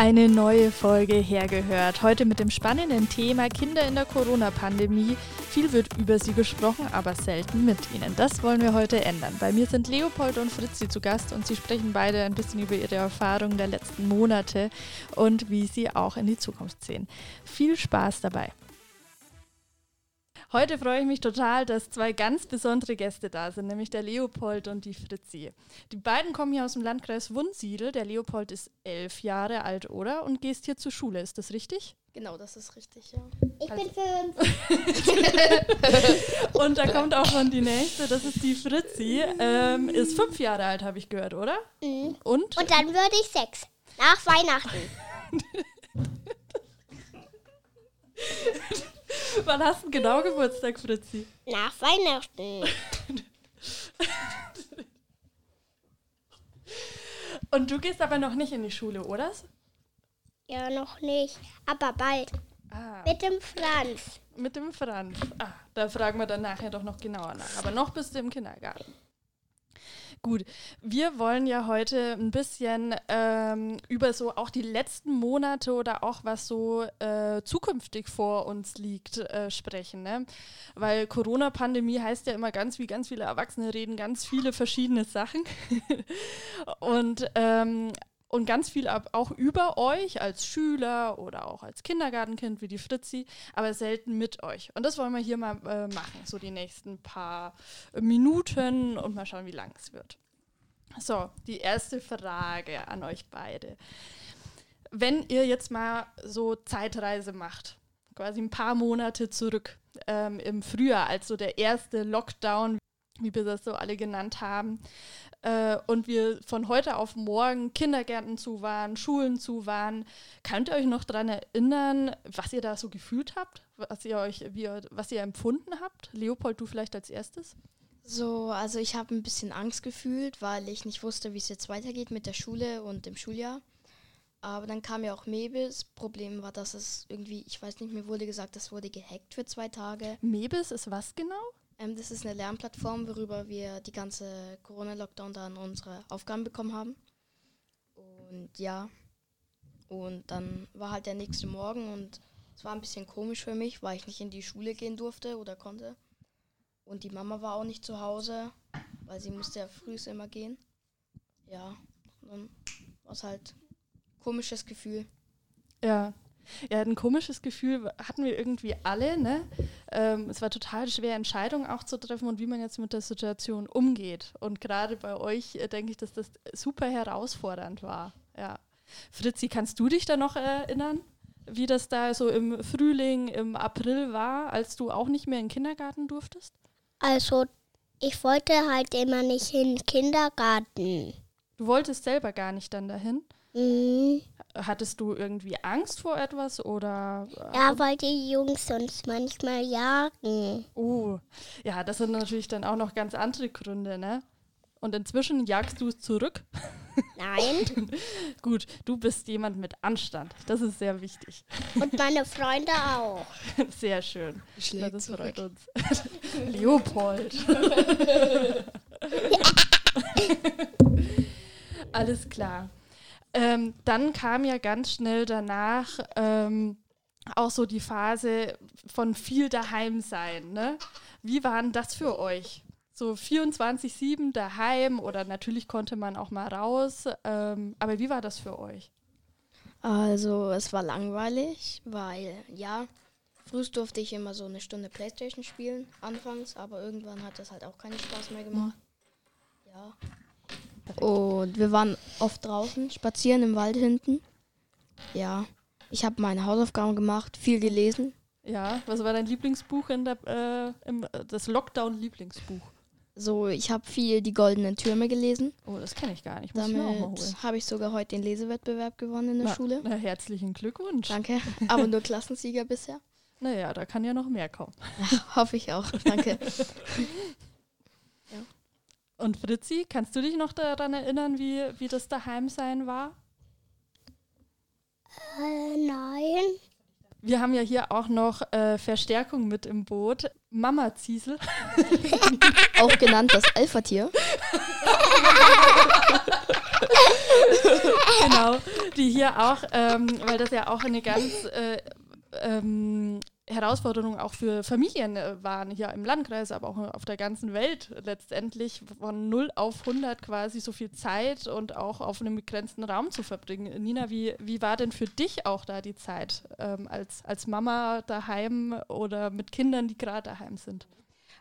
Eine neue Folge hergehört. Heute mit dem spannenden Thema Kinder in der Corona-Pandemie. Viel wird über sie gesprochen, aber selten mit ihnen. Das wollen wir heute ändern. Bei mir sind Leopold und Fritzi zu Gast und sie sprechen beide ein bisschen über ihre Erfahrungen der letzten Monate und wie sie auch in die Zukunft sehen. Viel Spaß dabei. Heute freue ich mich total, dass zwei ganz besondere Gäste da sind, nämlich der Leopold und die Fritzi. Die beiden kommen hier aus dem Landkreis Wunsiedel. Der Leopold ist elf Jahre alt, oder? Und gehst hier zur Schule, ist das richtig? Genau, das ist richtig, ja. Ich Also- bin fünf. Und da kommt auch schon die nächste, das ist die Fritzi. Ähm, ist fünf Jahre alt, habe ich gehört, oder? Mhm. Und? Und dann würde ich sechs. Nach Weihnachten. Wann hast du genau Geburtstag, Fritzi? Nach Weihnachten. Und du gehst aber noch nicht in die Schule, oder? Ja, noch nicht. Aber bald. Ah, Mit dem Franz. mit dem Franz. Ah, da fragen wir dann nachher doch noch genauer nach. Aber noch bist du im Kindergarten. Gut, wir wollen ja heute ein bisschen ähm, über so auch die letzten Monate oder auch was so äh, zukünftig vor uns liegt äh, sprechen. Ne? Weil Corona-Pandemie heißt ja immer ganz, wie ganz viele Erwachsene reden, ganz viele verschiedene Sachen. Und ähm, und ganz viel ab, auch über euch als Schüler oder auch als Kindergartenkind wie die Fritzi, aber selten mit euch. Und das wollen wir hier mal äh, machen, so die nächsten paar Minuten und mal schauen, wie lang es wird. So, die erste Frage an euch beide. Wenn ihr jetzt mal so Zeitreise macht, quasi ein paar Monate zurück ähm, im Frühjahr, als so der erste Lockdown, wie wir das so alle genannt haben, äh, und wir von heute auf morgen Kindergärten zu waren, Schulen zu waren. Könnt ihr euch noch daran erinnern, was ihr da so gefühlt habt? Was ihr euch, wie was ihr empfunden habt? Leopold, du vielleicht als erstes? So, also ich habe ein bisschen Angst gefühlt, weil ich nicht wusste, wie es jetzt weitergeht mit der Schule und dem Schuljahr. Aber dann kam ja auch Mebis. Problem war, dass es irgendwie, ich weiß nicht, mir wurde gesagt, das wurde gehackt für zwei Tage. Mebis ist was genau? Ähm, das ist eine Lernplattform, worüber wir die ganze Corona-Lockdown dann unsere Aufgaben bekommen haben. Und ja, und dann war halt der nächste Morgen und es war ein bisschen komisch für mich, weil ich nicht in die Schule gehen durfte oder konnte. Und die Mama war auch nicht zu Hause, weil sie musste ja früh immer gehen. Ja, dann war es halt ein komisches Gefühl. Ja. Ja, ein komisches Gefühl hatten wir irgendwie alle, ne? Ähm, es war total schwer, Entscheidungen auch zu treffen und wie man jetzt mit der Situation umgeht. Und gerade bei euch äh, denke ich, dass das super herausfordernd war. Ja. Fritzi, kannst du dich da noch erinnern, wie das da so im Frühling, im April war, als du auch nicht mehr in den Kindergarten durftest? Also, ich wollte halt immer nicht in den Kindergarten. Du wolltest selber gar nicht dann dahin. Mhm. Hattest du irgendwie Angst vor etwas oder? äh, Ja, weil die Jungs uns manchmal jagen. Oh, ja, das sind natürlich dann auch noch ganz andere Gründe, ne? Und inzwischen jagst du es zurück. Nein. Gut, du bist jemand mit Anstand. Das ist sehr wichtig. Und meine Freunde auch. Sehr schön. Schlägt Ja, das zurück. freut uns. Leopold. Alles klar. Ähm, dann kam ja ganz schnell danach ähm, auch so die Phase von viel daheim sein. Ne? Wie war denn das für euch? So 24-7 daheim oder natürlich konnte man auch mal raus. Ähm, aber wie war das für euch? Also es war langweilig, weil ja, früh durfte ich immer so eine Stunde Playstation spielen, anfangs, aber irgendwann hat das halt auch keinen Spaß mehr gemacht. Ja. Und wir waren oft draußen, spazieren im Wald hinten. Ja. Ich habe meine Hausaufgaben gemacht, viel gelesen. Ja, was war dein Lieblingsbuch in der, äh, im, äh, das Lockdown-Lieblingsbuch? So, ich habe viel die goldenen Türme gelesen. Oh, das kenne ich gar nicht. Muss. Damit habe ich sogar heute den Lesewettbewerb gewonnen in der Na, Schule. Na, herzlichen Glückwunsch. Danke. Aber nur Klassensieger bisher. Naja, da kann ja noch mehr kommen. Hoffe ich auch. Danke. Und Fritzi, kannst du dich noch daran erinnern, wie, wie das Daheimsein war? Äh, nein. Wir haben ja hier auch noch äh, Verstärkung mit im Boot. Mama Ziesel. Auch genannt das Alpha-Tier. genau, die hier auch, ähm, weil das ja auch eine ganz äh, ähm, Herausforderung auch für Familien äh, waren, hier im Landkreis, aber auch auf der ganzen Welt letztendlich von 0 auf 100 quasi so viel Zeit und auch auf einem begrenzten Raum zu verbringen. Nina, wie, wie war denn für dich auch da die Zeit ähm, als, als Mama daheim oder mit Kindern, die gerade daheim sind?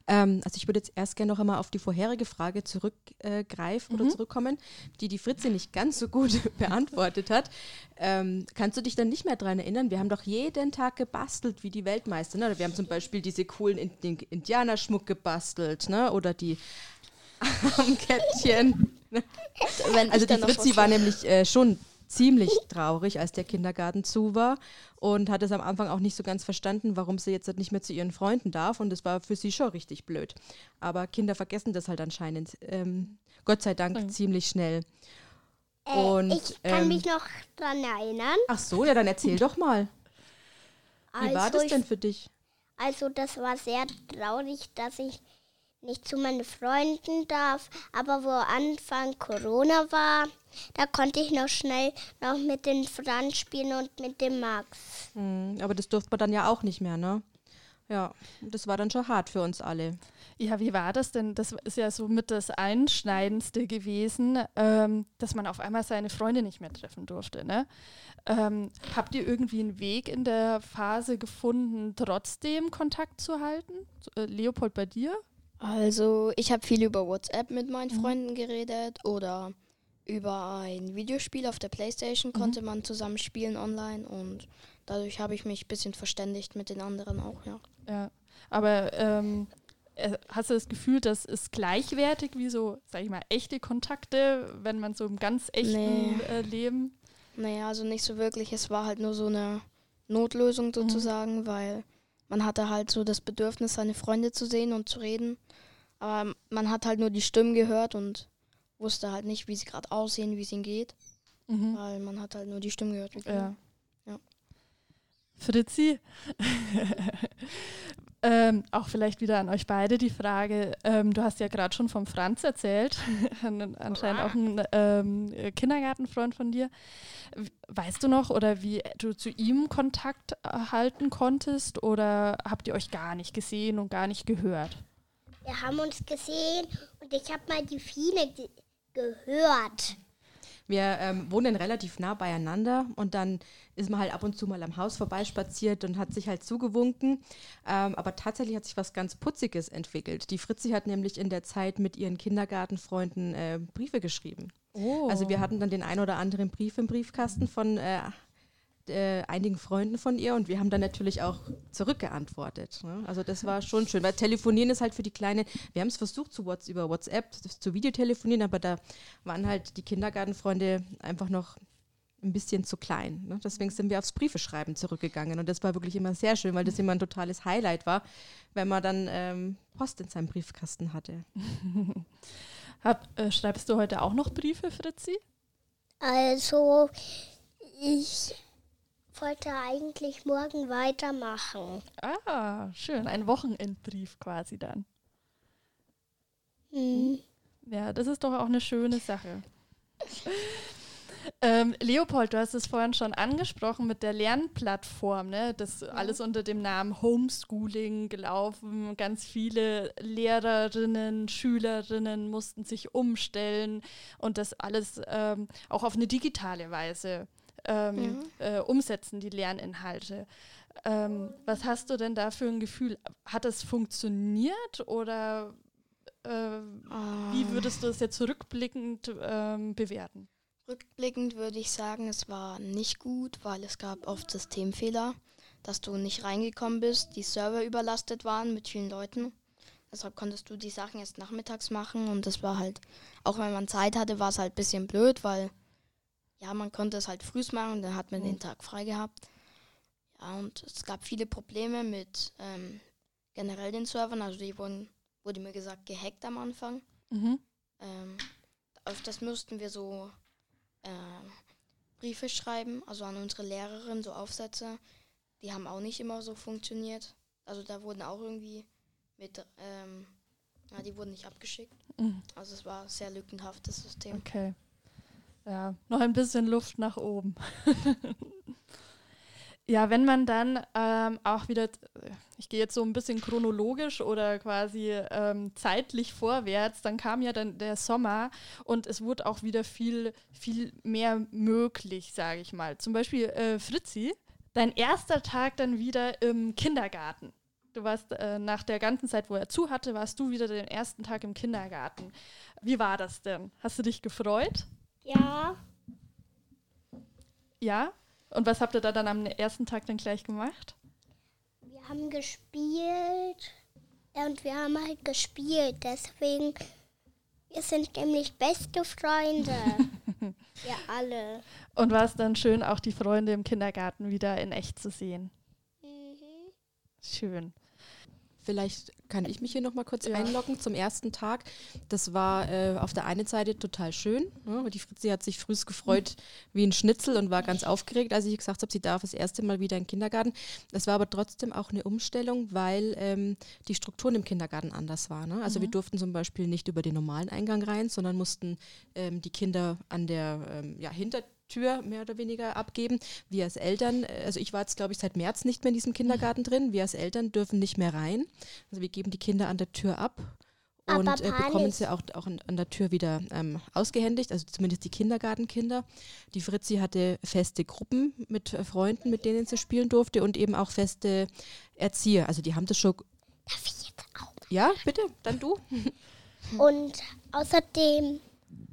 Ähm, also ich würde jetzt erst gerne noch einmal auf die vorherige Frage zurückgreifen äh, mhm. oder zurückkommen, die die Fritze nicht ganz so gut beantwortet hat. Ähm, kannst du dich dann nicht mehr daran erinnern? Wir haben doch jeden Tag gebastelt wie die Weltmeister. Ne? Wir haben zum Beispiel diese coolen in Indianerschmuck gebastelt ne? oder die Armkettchen. also die Fritzi war nämlich äh, schon ziemlich traurig, als der Kindergarten zu war und hat es am Anfang auch nicht so ganz verstanden, warum sie jetzt nicht mehr zu ihren Freunden darf und es war für sie schon richtig blöd. Aber Kinder vergessen das halt anscheinend, ähm, Gott sei Dank, mhm. ziemlich schnell. Äh, und, ich kann ähm, mich noch dran erinnern. Ach so, ja, dann erzähl doch mal. Wie also war das denn für dich? Also das war sehr traurig, dass ich nicht zu meinen Freunden darf, aber wo Anfang Corona war, da konnte ich noch schnell noch mit den Franz spielen und mit dem Max. Mhm, aber das durfte man dann ja auch nicht mehr, ne? Ja, das war dann schon hart für uns alle. Ja, wie war das denn? Das ist ja so mit das Einschneidendste gewesen, ähm, dass man auf einmal seine Freunde nicht mehr treffen durfte. Ne? Ähm, habt ihr irgendwie einen Weg in der Phase gefunden, trotzdem Kontakt zu halten? Äh, Leopold, bei dir? Also, ich habe viel über WhatsApp mit meinen mhm. Freunden geredet oder über ein Videospiel auf der Playstation mhm. konnte man zusammen spielen online und dadurch habe ich mich ein bisschen verständigt mit den anderen auch, ja. Ja, aber ähm, äh, hast du das Gefühl, das ist gleichwertig wie so, sag ich mal, echte Kontakte, wenn man so im ganz echten nee. äh, Leben? Naja, also nicht so wirklich. Es war halt nur so eine Notlösung mhm. sozusagen, mhm. weil man hatte halt so das Bedürfnis, seine Freunde zu sehen und zu reden. Aber man hat halt nur die Stimmen gehört und wusste halt nicht, wie sie gerade aussehen, wie es ihnen geht. Mhm. Weil man hat halt nur die Stimmen gehört. Ja. ja. Fritzi, ähm, auch vielleicht wieder an euch beide die Frage. Ähm, du hast ja gerade schon vom Franz erzählt, anscheinend auch ein ähm, Kindergartenfreund von dir. Weißt du noch oder wie du zu ihm Kontakt halten konntest oder habt ihr euch gar nicht gesehen und gar nicht gehört? Wir haben uns gesehen und ich habe mal die Fine ge gehört. Wir ähm, wohnen relativ nah beieinander und dann ist man halt ab und zu mal am Haus vorbeispaziert und hat sich halt zugewunken. Ähm, aber tatsächlich hat sich was ganz Putziges entwickelt. Die Fritzi hat nämlich in der Zeit mit ihren Kindergartenfreunden äh, Briefe geschrieben. Oh. Also wir hatten dann den ein oder anderen Brief im Briefkasten von äh, äh, einigen Freunden von ihr und wir haben dann natürlich auch zurückgeantwortet. Ne? Also das war schon schön, weil telefonieren ist halt für die Kleine, wir haben es versucht zu What's, über WhatsApp zu Videotelefonieren, aber da waren halt die Kindergartenfreunde einfach noch ein bisschen zu klein. Ne? Deswegen sind wir aufs Briefeschreiben zurückgegangen und das war wirklich immer sehr schön, weil das immer ein totales Highlight war, wenn man dann ähm, Post in seinem Briefkasten hatte. Hab, äh, schreibst du heute auch noch Briefe, Fritzi? Also, ich wollte eigentlich morgen weitermachen. Ah, schön. Ein Wochenendbrief quasi dann. Hm. Ja, das ist doch auch eine schöne Sache. Ähm, Leopold, du hast es vorhin schon angesprochen mit der Lernplattform, ne? Das ja. alles unter dem Namen Homeschooling gelaufen. Ganz viele Lehrerinnen, Schülerinnen mussten sich umstellen und das alles ähm, auch auf eine digitale Weise ähm, mhm. äh, umsetzen, die Lerninhalte. Ähm, was hast du denn da für ein Gefühl? Hat es funktioniert oder äh, oh. wie würdest du es jetzt rückblickend ähm, bewerten? Rückblickend würde ich sagen, es war nicht gut, weil es gab oft Systemfehler, dass du nicht reingekommen bist, die Server überlastet waren mit vielen Leuten. Deshalb konntest du die Sachen erst nachmittags machen und das war halt, auch wenn man Zeit hatte, war es halt ein bisschen blöd, weil ja, man konnte es halt früh machen, dann hat man mhm. den Tag frei gehabt. Ja, und es gab viele Probleme mit ähm, generell den Servern. Also die wurden, wurde mir gesagt, gehackt am Anfang. Mhm. Ähm, öfters mussten wir so äh, Briefe schreiben, also an unsere Lehrerin, so Aufsätze. Die haben auch nicht immer so funktioniert. Also da wurden auch irgendwie mit, ähm, ja, die wurden nicht abgeschickt. Mhm. Also es war sehr lückenhaft, das System. Okay. Ja, noch ein bisschen Luft nach oben. ja, wenn man dann ähm, auch wieder, ich gehe jetzt so ein bisschen chronologisch oder quasi ähm, zeitlich vorwärts, dann kam ja dann der Sommer und es wurde auch wieder viel, viel mehr möglich, sage ich mal. Zum Beispiel äh, Fritzi, dein erster Tag dann wieder im Kindergarten. Du warst äh, nach der ganzen Zeit, wo er zu hatte, warst du wieder den ersten Tag im Kindergarten. Wie war das denn? Hast du dich gefreut? Ja, Ja? Und was habt ihr da dann am ersten Tag dann gleich gemacht? wir haben gespielt. Ja, und wir haben halt gespielt. Deswegen, wir sind nämlich beste Freunde. wir alle. Und war es dann schön, auch die Freunde im Kindergarten wieder in echt zu sehen? Mhm. Schön. Vielleicht kann ich mich hier noch mal kurz Ja. einloggen zum ersten Tag. Das war äh, auf der einen Seite total schön. Ne? Die Fritzi hat sich frühs gefreut wie ein Schnitzel und war ganz aufgeregt, als ich gesagt habe, sie darf das erste Mal wieder in den Kindergarten. Es war aber trotzdem auch eine Umstellung, weil ähm, die Strukturen im Kindergarten anders waren. Ne? Also wir durften zum Beispiel nicht über den normalen Eingang rein, sondern mussten ähm, die Kinder an der ähm, ja, Hintertür mehr oder weniger abgeben. Wir als Eltern, äh, also ich war jetzt glaube ich seit März nicht mehr in diesem Kindergarten drin, wir als Eltern dürfen nicht mehr rein. Also wir geben die Kinder an der Tür ab und äh, bekommen sie auch, auch an, an der Tür wieder ähm, ausgehändigt, also zumindest die Kindergartenkinder. Die Fritzi hatte feste Gruppen mit äh, Freunden, mit denen sie spielen durfte und eben auch feste Erzieher. Also die haben das schon. Darf ich jetzt auch? Ja, bitte, dann du. Und außerdem,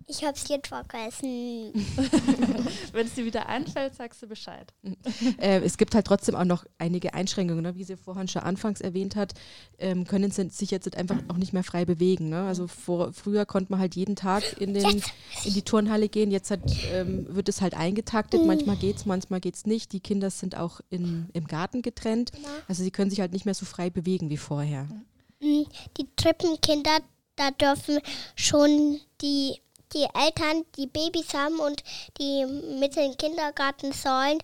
ich habe es jetzt vergessen. Wenn es dir wieder einfällt, sagst du Bescheid. äh, es gibt halt trotzdem auch noch einige Einschränkungen, ne? wie sie vorhin schon anfangs erwähnt hat, ähm, können sie sich jetzt einfach auch nicht mehr frei bewegen. Ne? Also vor, früher konnte man halt jeden Tag in, den, in die Turnhalle gehen, jetzt hat, ähm, wird es halt eingetaktet, manchmal geht's, manchmal geht's nicht. Die Kinder sind auch in, im Garten getrennt, also sie können sich halt nicht mehr so frei bewegen wie vorher. Mm, Die Trippenkinder, da dürfen schon die, die Eltern, die Babys haben und die mit in den Kindergarten sollen,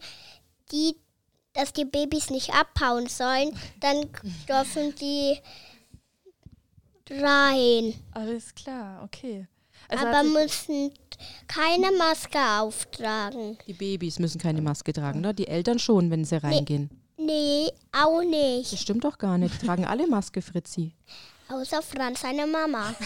die, dass die Babys nicht abhauen sollen, dann dürfen die rein. Alles klar, okay. Also aber müssen keine Maske auftragen. Die Babys müssen keine Maske tragen, ne? die Eltern schon, wenn sie reingehen. Nee, auch Das nicht. stimmt doch gar nicht, die tragen alle Maske, Fritzi. Außer Franz, seine Mama.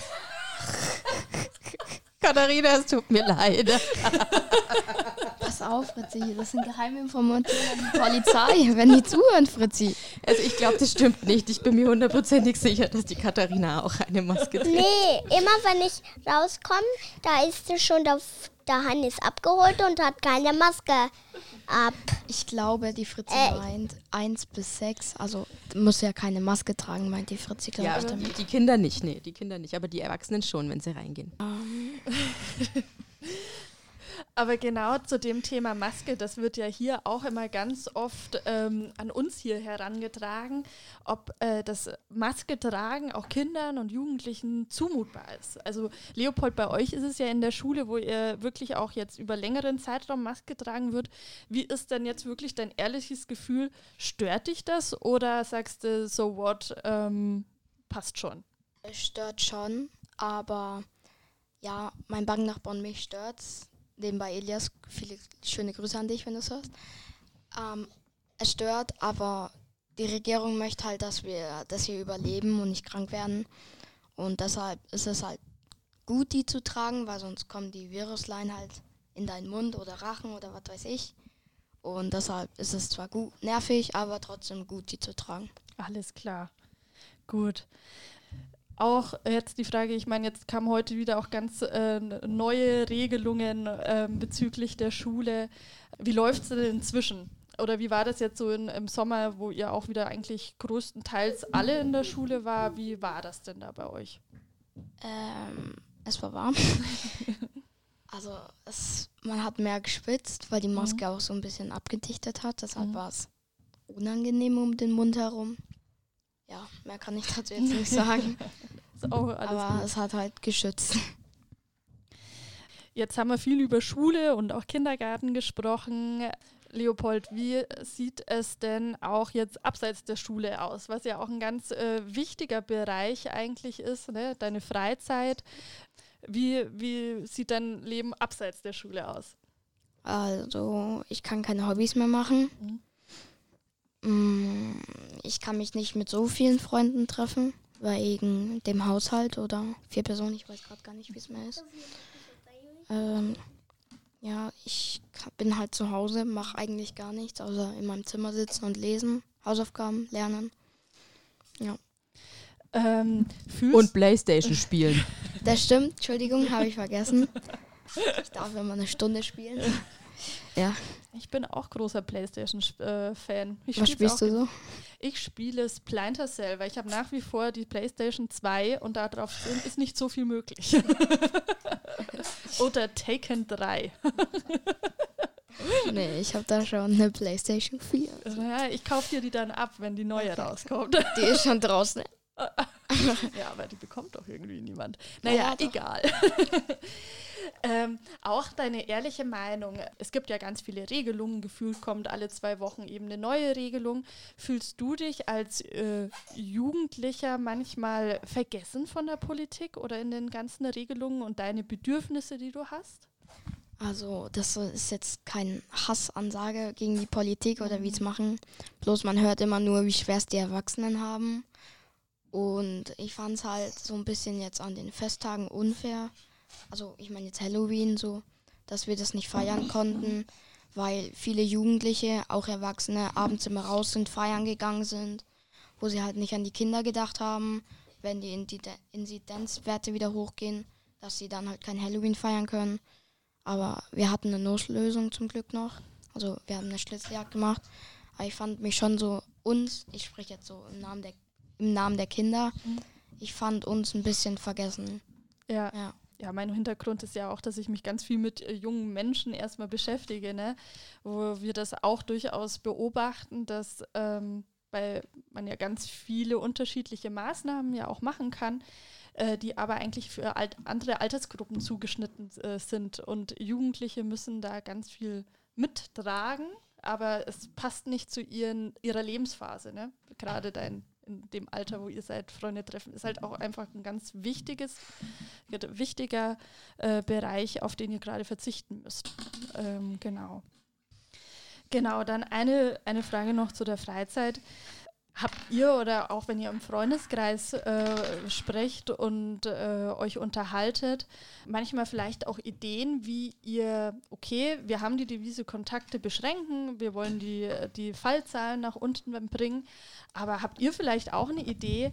Katharina, es tut mir leid. Pass auf, Fritzi, das sind geheime Informationen an die Polizei, wenn die zuhören, Fritzi. Also ich glaube, das stimmt nicht. Ich bin mir hundertprozentig sicher, dass die Katharina auch eine Maske trägt. Nee, immer wenn ich rauskomme, da ist sie schon der, der Hannes abgeholt und hat keine Maske ab. Ich glaube, die Fritzi Äh. meint 1 bis 6. Also muss ja keine Maske tragen, meint die Fritzi, glaube Ja, ich, damit. die Kinder nicht, nee, die Kinder nicht, aber die Erwachsenen schon, wenn sie reingehen. Aber genau zu dem Thema Maske, das wird ja hier auch immer ganz oft ähm, an uns hier herangetragen, ob äh, das Maske tragen auch Kindern und Jugendlichen zumutbar ist. Also Leopold, bei euch ist es ja in der Schule, wo ihr wirklich auch jetzt über längeren Zeitraum Maske tragen wird. Wie ist denn jetzt wirklich dein ehrliches Gefühl? Stört dich das oder sagst du, so what, ähm, passt schon? Es stört schon, aber ja, mein Banknachbar und mich stört's. Nebenbei Elias, viele schöne Grüße an dich, wenn du es hörst. Ähm, es stört, aber die Regierung möchte halt, dass wir, dass wir überleben und nicht krank werden. Und deshalb ist es halt gut, die zu tragen, weil sonst kommen die Viruslein halt in deinen Mund oder Rachen oder was weiß ich. Und deshalb ist es zwar gut, nervig, aber trotzdem gut, die zu tragen. Alles klar. Gut. Auch jetzt die Frage, ich meine, jetzt kamen heute wieder auch ganz äh, neue Regelungen ähm, bezüglich der Schule. Wie läuft es denn inzwischen? Oder wie war das jetzt so in, im Sommer, wo ihr auch wieder eigentlich größtenteils alle in der Schule war? Wie war das denn da bei euch? Ähm, es war warm. also es, man hat mehr geschwitzt, weil die Maske auch so ein bisschen abgedichtet hat. Deshalb Mhm. war es unangenehm um den Mund herum. Ja, mehr kann ich dazu jetzt nicht sagen. Alles aber gut. es hat halt geschützt. Jetzt haben wir viel über Schule und auch Kindergarten gesprochen. Leopold, wie sieht es denn auch jetzt abseits der Schule aus, was ja auch ein ganz äh, wichtiger Bereich eigentlich ist, ne? deine Freizeit. Wie, wie sieht dein Leben abseits der Schule aus? Also, ich kann keine Hobbys mehr machen. Mm, Ich kann mich nicht mit so vielen Freunden treffen, wegen dem Haushalt oder vier Personen. Ich weiß gerade gar nicht, wie es mehr ist. Ähm, ja, ich bin halt zu Hause, mache eigentlich gar nichts, außer in meinem Zimmer sitzen und lesen, Hausaufgaben lernen. Ähm, fühlst Und Playstation spielen. Das stimmt, Entschuldigung, habe ich vergessen. Ich darf immer eine Stunde spielen. Ja, Ich bin auch großer PlayStation-Fan. ich was spiel's spielst du so? Ich spiele Splinter Cell, weil ich habe nach wie vor die PlayStation 2 und darauf ist nicht so viel möglich. Oder Taken 3. Nee, ich habe da schon eine Playstation 4. Ja, ich kaufe dir die dann ab, wenn die neue rauskommt. Die ist schon draußen. ja, aber die bekommt doch irgendwie niemand. Naja, Ja, egal. ähm, auch deine ehrliche Meinung. Es gibt ja ganz viele Regelungen. Gefühlt kommt alle zwei Wochen eben eine neue Regelung. Fühlst du dich als äh, Jugendlicher manchmal vergessen von der Politik oder in den ganzen Regelungen und deine Bedürfnisse, die du hast? Also, das ist jetzt kein Hassansage gegen die Politik oder wie es machen. Bloß man hört immer nur, wie schwer es die Erwachsenen haben. Und ich fand es halt so ein bisschen jetzt an den Festtagen unfair. Also, ich meine jetzt Halloween so, dass wir das nicht feiern konnten, weil viele Jugendliche, auch Erwachsene, abends immer raus sind, feiern gegangen sind, wo sie halt nicht an die Kinder gedacht haben, wenn die Inzide- Inzidenzwerte wieder hochgehen, dass sie dann halt kein Halloween feiern können. Aber wir hatten eine Notlösung zum Glück noch. Also wir haben eine Schlitzeljagd gemacht. Aber ich fand mich schon so uns, ich spreche jetzt so im Namen der, im Namen der Kinder, Mhm. ich fand uns ein bisschen vergessen. Ja. Ja. Ja, mein Hintergrund ist ja auch, dass ich mich ganz viel mit äh, jungen Menschen erstmal beschäftige, ne? wo wir das auch durchaus beobachten, dass ähm, weil man ja ganz viele unterschiedliche Maßnahmen ja auch machen kann, äh, die aber eigentlich für alt andere Altersgruppen zugeschnitten äh, sind. Und Jugendliche müssen da ganz viel mittragen, aber es passt nicht zu ihren, ihrer Lebensphase. Ne? Gerade dein, in dem Alter, wo ihr seid, Freunde treffen, ist halt auch einfach ein ganz wichtiges, wichtiger äh, Bereich, auf den ihr gerade verzichten müsst. Ähm, genau. Genau, dann eine, eine Frage noch zu der Freizeit. Habt ihr oder auch wenn ihr im Freundeskreis äh, sprecht und äh, euch unterhaltet, manchmal vielleicht auch Ideen, wie ihr, okay, wir haben die Devise Kontakte beschränken, wir wollen die, die Fallzahlen nach unten bringen, aber habt ihr vielleicht auch eine Idee,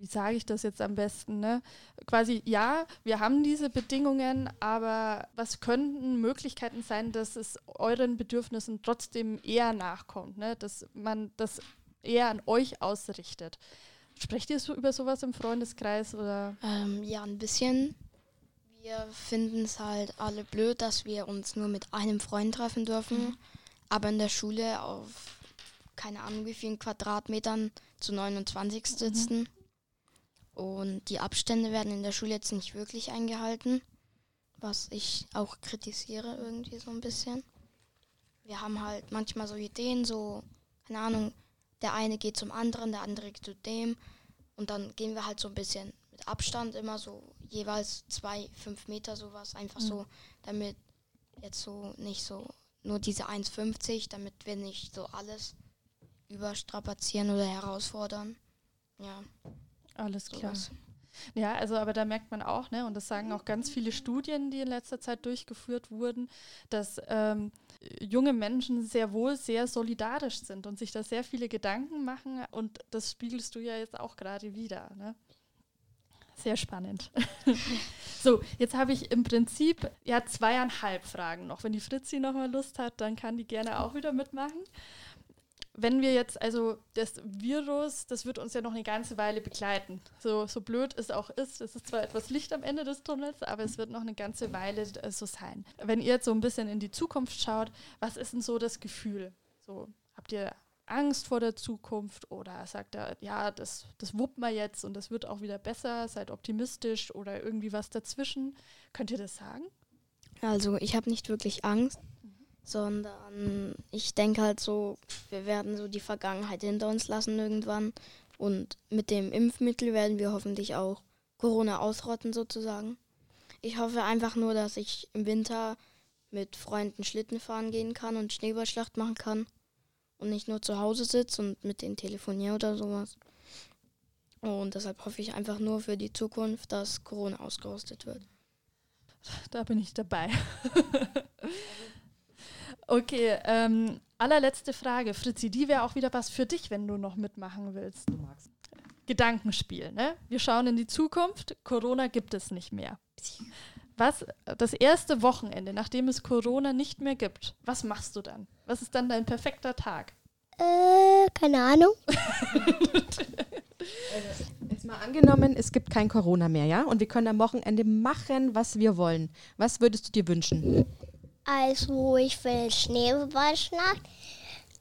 wie sage ich das jetzt am besten, ne? Quasi, ja, wir haben diese Bedingungen, aber was könnten Möglichkeiten sein, dass es euren Bedürfnissen trotzdem eher nachkommt, ne? Dass man das eher an euch ausrichtet. Sprecht ihr so über sowas im Freundeskreis oder? Ähm, ja, ein bisschen. Wir finden es halt alle blöd, dass wir uns nur mit einem Freund treffen dürfen, aber in der Schule auf keine Ahnung wie vielen Quadratmetern zu 29 sitzen. Und die Abstände werden in der Schule jetzt nicht wirklich eingehalten, was ich auch kritisiere irgendwie so ein bisschen. Wir haben halt manchmal so Ideen, so, keine Ahnung, der eine geht zum anderen, der andere geht zu dem. Und dann gehen wir halt so ein bisschen mit Abstand, immer so jeweils zwei, fünf Meter sowas, einfach Mhm. so, damit jetzt so nicht so nur diese 1,50, damit wir nicht so alles überstrapazieren oder herausfordern. Ja, Alles klar. sowas. Ja, also aber da merkt man auch, ne, und das sagen auch ganz viele Studien, die in letzter Zeit durchgeführt wurden, dass ähm, junge Menschen sehr wohl sehr solidarisch sind und sich da sehr viele Gedanken machen und das spiegelst du ja jetzt auch gerade wieder. Ne? Sehr spannend. so, jetzt habe ich im Prinzip ja zweieinhalb Fragen noch. Wenn die Fritzi noch mal Lust hat, dann kann die gerne auch wieder mitmachen wenn wir jetzt, also das Virus, das wird uns ja noch eine ganze Weile begleiten. So, so blöd es auch ist, es ist zwar etwas Licht am Ende des Tunnels, aber es wird noch eine ganze Weile äh, so sein. Wenn ihr jetzt so ein bisschen in die Zukunft schaut, was ist denn so das Gefühl? So, habt ihr Angst vor der Zukunft oder sagt ihr, ja, das, das wuppen wir jetzt und das wird auch wieder besser, seid optimistisch oder irgendwie was dazwischen? Könnt ihr das sagen? Also ich habe nicht wirklich Angst, sondern ich denke halt so, wir werden so die Vergangenheit hinter uns lassen irgendwann. Und mit dem Impfmittel werden wir hoffentlich auch Corona ausrotten sozusagen. Ich hoffe einfach nur, dass ich im Winter mit Freunden Schlitten fahren gehen kann und Schneeballschlacht machen kann und nicht nur zu Hause sitze und mit denen telefoniere oder sowas. Und deshalb hoffe ich einfach nur für die Zukunft, dass Corona ausgerostet wird. Da bin ich dabei. okay, ähm, allerletzte Frage. Fritzi, die wäre auch wieder was für dich, wenn du noch mitmachen willst. Du magst. Gedankenspiel, ne? Wir schauen in die Zukunft. Corona gibt es nicht mehr. Was, das erste Wochenende, nachdem es Corona nicht mehr gibt, was machst du dann? Was ist dann dein perfekter Tag? Äh, keine Ahnung. Jetzt mal angenommen, es gibt kein Corona mehr, ja? Und wir können am Wochenende machen, was wir wollen. Was würdest du dir wünschen? Also, ich will Schneeballschlacht,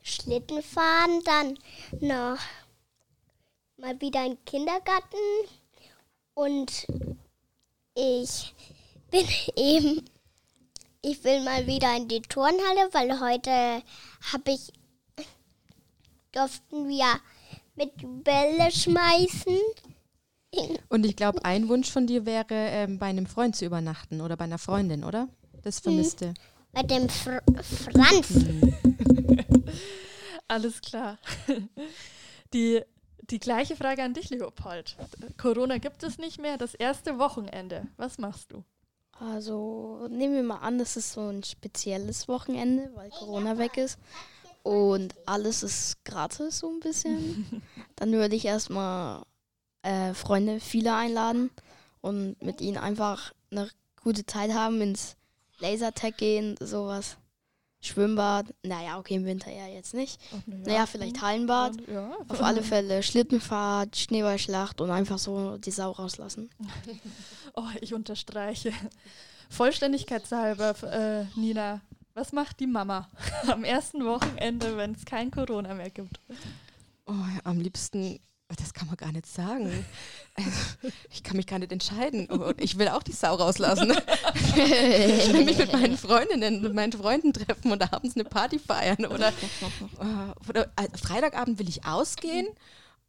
Schlitten fahren, dann noch mal wieder in den Kindergarten und ich bin eben, ich will mal wieder in die Turnhalle, weil heute habe ich, durften wir mit Bälle schmeißen. Und ich glaube, ein Wunsch von dir wäre, ähm, bei einem Freund zu übernachten oder bei einer Freundin, oder? Das vermisste. Bei dem Fr Franz. Alles klar. Die, die gleiche Frage an dich, Leopold. Corona gibt es nicht mehr. Das erste Wochenende. Was machst du? Also nehmen wir mal an, das ist so ein spezielles Wochenende, weil Corona weg ist und alles ist gratis so ein bisschen. Dann würde ich erstmal äh, Freunde, viele einladen und mit ihnen einfach eine gute Zeit haben, ins Lasertag gehen, sowas. Schwimmbad, naja, okay, im Winter ja jetzt nicht. Ach, na Naja, vielleicht Hallenbad. Ja, Auf alle Fälle Schlittenfahrt, Schneeballschlacht und einfach so die Sau rauslassen. Oh, ich unterstreiche. Vollständigkeitshalber, äh, Nina, was macht die Mama am ersten Wochenende, wenn es kein Corona mehr gibt? Oh, ja, am liebsten, das kann man gar nicht sagen. Also, ich kann mich gar nicht entscheiden. Oh, ich will auch die Sau rauslassen. Ich will mich mit meinen Freundinnen, mit meinen Freunden treffen und abends eine Party feiern. Oder, äh, oder äh, Freitagabend will ich ausgehen.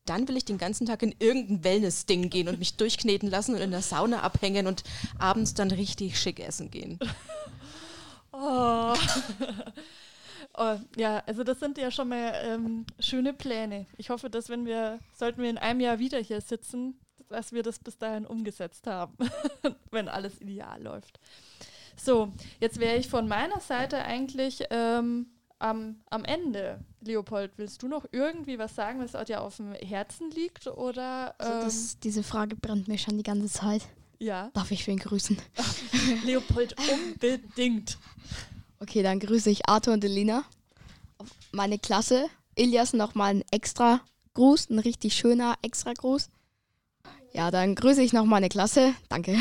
Dann will ich den ganzen Tag in irgendein Wellness-Ding gehen und mich durchkneten lassen und in der Sauna abhängen und abends dann richtig schick essen gehen. Oh. Oh. Ja, also das sind ja schon mal ähm, schöne Pläne. Ich hoffe, dass wenn wir, sollten wir in einem Jahr wieder hier sitzen, dass wir das bis dahin umgesetzt haben, wenn alles ideal läuft. So, jetzt wäre ich von meiner Seite eigentlich ähm, am, am Ende. Leopold, willst du noch irgendwie was sagen, was dir auf dem Herzen liegt? Oder ähm, Also das, diese Frage brennt mir schon die ganze Zeit. ja, Darf ich wen grüßen? Leopold unbedingt. Okay, dann grüße ich Arthur und Elina. Meine Klasse. Ilias nochmal ein extra Gruß, ein richtig schöner extra Gruß. Ja, dann grüße ich noch meine Klasse. Danke.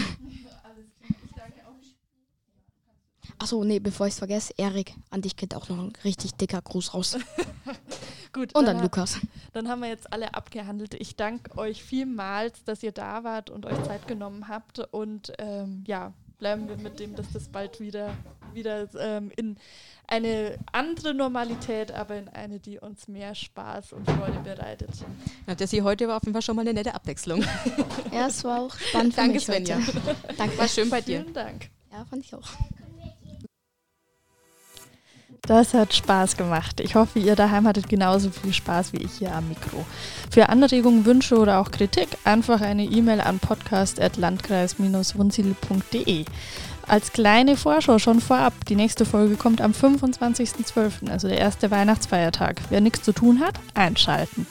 Achso, nee, bevor ich es vergesse, Erik, an dich geht auch noch ein richtig dicker Gruß raus. Gut, Und dann ha- Lukas. Dann haben wir jetzt alle abgehandelt. Ich danke euch vielmals, dass ihr da wart und euch Zeit genommen habt. Und ähm, ja, bleiben wir mit dem, dass das bald wieder, wieder ähm, in eine andere Normalität, aber in eine, die uns mehr Spaß und Freude bereitet. Ja, das hier heute war auf jeden Fall schon mal eine nette Abwechslung. Ja, es war auch spannend für Danke, mich Svenja. heute. Danke. War schön bei dir. Vielen Dank. Ja, fand ich auch. Das hat Spaß gemacht. Ich hoffe, ihr daheim hattet genauso viel Spaß wie ich hier am Mikro. Für Anregungen, Wünsche oder auch Kritik einfach eine E-Mail an podcast.landkreis-wunsiedel.de. Als kleine Vorschau schon vorab, die nächste Folge kommt am 25.12., also der erste Weihnachtsfeiertag. Wer nichts zu tun hat, einschalten.